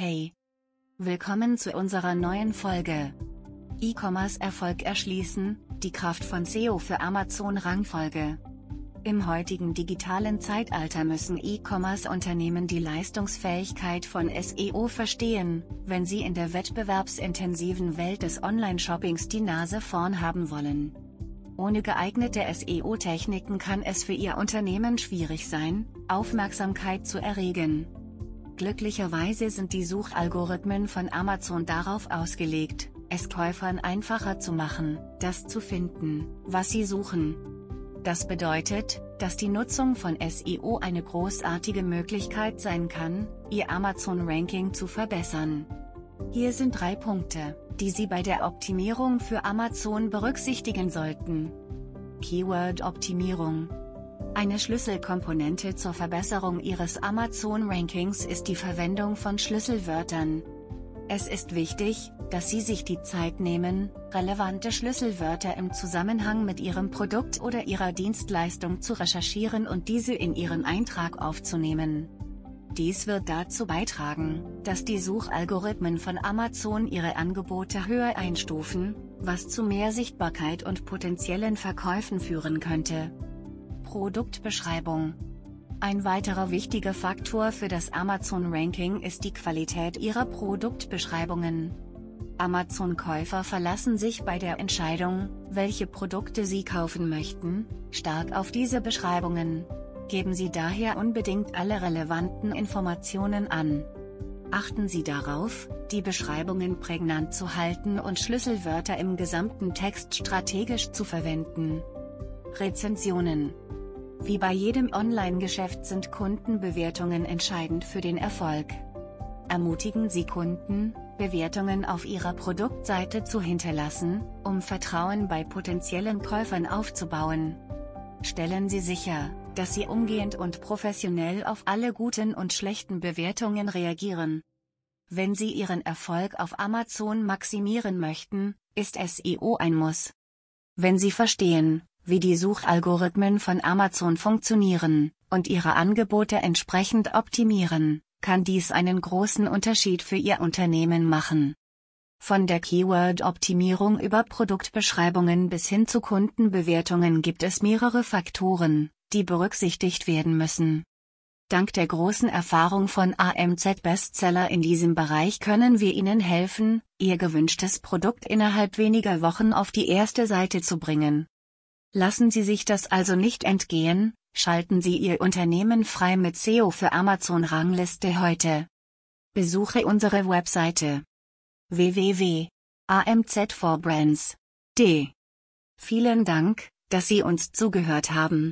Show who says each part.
Speaker 1: Hey! Willkommen zu unserer neuen Folge. E-Commerce-Erfolg erschließen, die Kraft von SEO für Amazon-Rangfolge. Im heutigen digitalen Zeitalter müssen E-Commerce-Unternehmen die Leistungsfähigkeit von SEO verstehen, wenn sie in der wettbewerbsintensiven Welt des Online-Shoppings die Nase vorn haben wollen. Ohne geeignete SEO-Techniken kann es für Ihr Unternehmen schwierig sein, Aufmerksamkeit zu erregen. Glücklicherweise sind die Suchalgorithmen von Amazon darauf ausgelegt, es Käufern einfacher zu machen, das zu finden, was sie suchen. Das bedeutet, dass die Nutzung von SEO eine großartige Möglichkeit sein kann, Ihr Amazon-Ranking zu verbessern. Hier sind drei Punkte, die Sie bei der Optimierung für Amazon berücksichtigen sollten. Keyword-Optimierung eine Schlüsselkomponente zur Verbesserung Ihres Amazon-Rankings ist die Verwendung von Schlüsselwörtern. Es ist wichtig, dass Sie sich die Zeit nehmen, relevante Schlüsselwörter im Zusammenhang mit Ihrem Produkt oder Ihrer Dienstleistung zu recherchieren und diese in Ihren Eintrag aufzunehmen. Dies wird dazu beitragen, dass die Suchalgorithmen von Amazon ihre Angebote höher einstufen, was zu mehr Sichtbarkeit und potenziellen Verkäufen führen könnte. Produktbeschreibung Ein weiterer wichtiger Faktor für das Amazon-Ranking ist die Qualität ihrer Produktbeschreibungen. Amazon-Käufer verlassen sich bei der Entscheidung, welche Produkte sie kaufen möchten, stark auf diese Beschreibungen. Geben Sie daher unbedingt alle relevanten Informationen an. Achten Sie darauf, die Beschreibungen prägnant zu halten und Schlüsselwörter im gesamten Text strategisch zu verwenden. Rezensionen wie bei jedem Online-Geschäft sind Kundenbewertungen entscheidend für den Erfolg. Ermutigen Sie Kunden, Bewertungen auf Ihrer Produktseite zu hinterlassen, um Vertrauen bei potenziellen Käufern aufzubauen. Stellen Sie sicher, dass Sie umgehend und professionell auf alle guten und schlechten Bewertungen reagieren. Wenn Sie Ihren Erfolg auf Amazon maximieren möchten, ist SEO ein Muss. Wenn Sie verstehen, wie die Suchalgorithmen von Amazon funktionieren, und ihre Angebote entsprechend optimieren, kann dies einen großen Unterschied für Ihr Unternehmen machen. Von der Keyword-Optimierung über Produktbeschreibungen bis hin zu Kundenbewertungen gibt es mehrere Faktoren, die berücksichtigt werden müssen. Dank der großen Erfahrung von AMZ Bestseller in diesem Bereich können wir Ihnen helfen, Ihr gewünschtes Produkt innerhalb weniger Wochen auf die erste Seite zu bringen. Lassen Sie sich das also nicht entgehen, schalten Sie Ihr Unternehmen frei mit SEO für Amazon Rangliste heute. Besuche unsere Webseite www.amz4brands.de. Vielen Dank, dass Sie uns zugehört haben.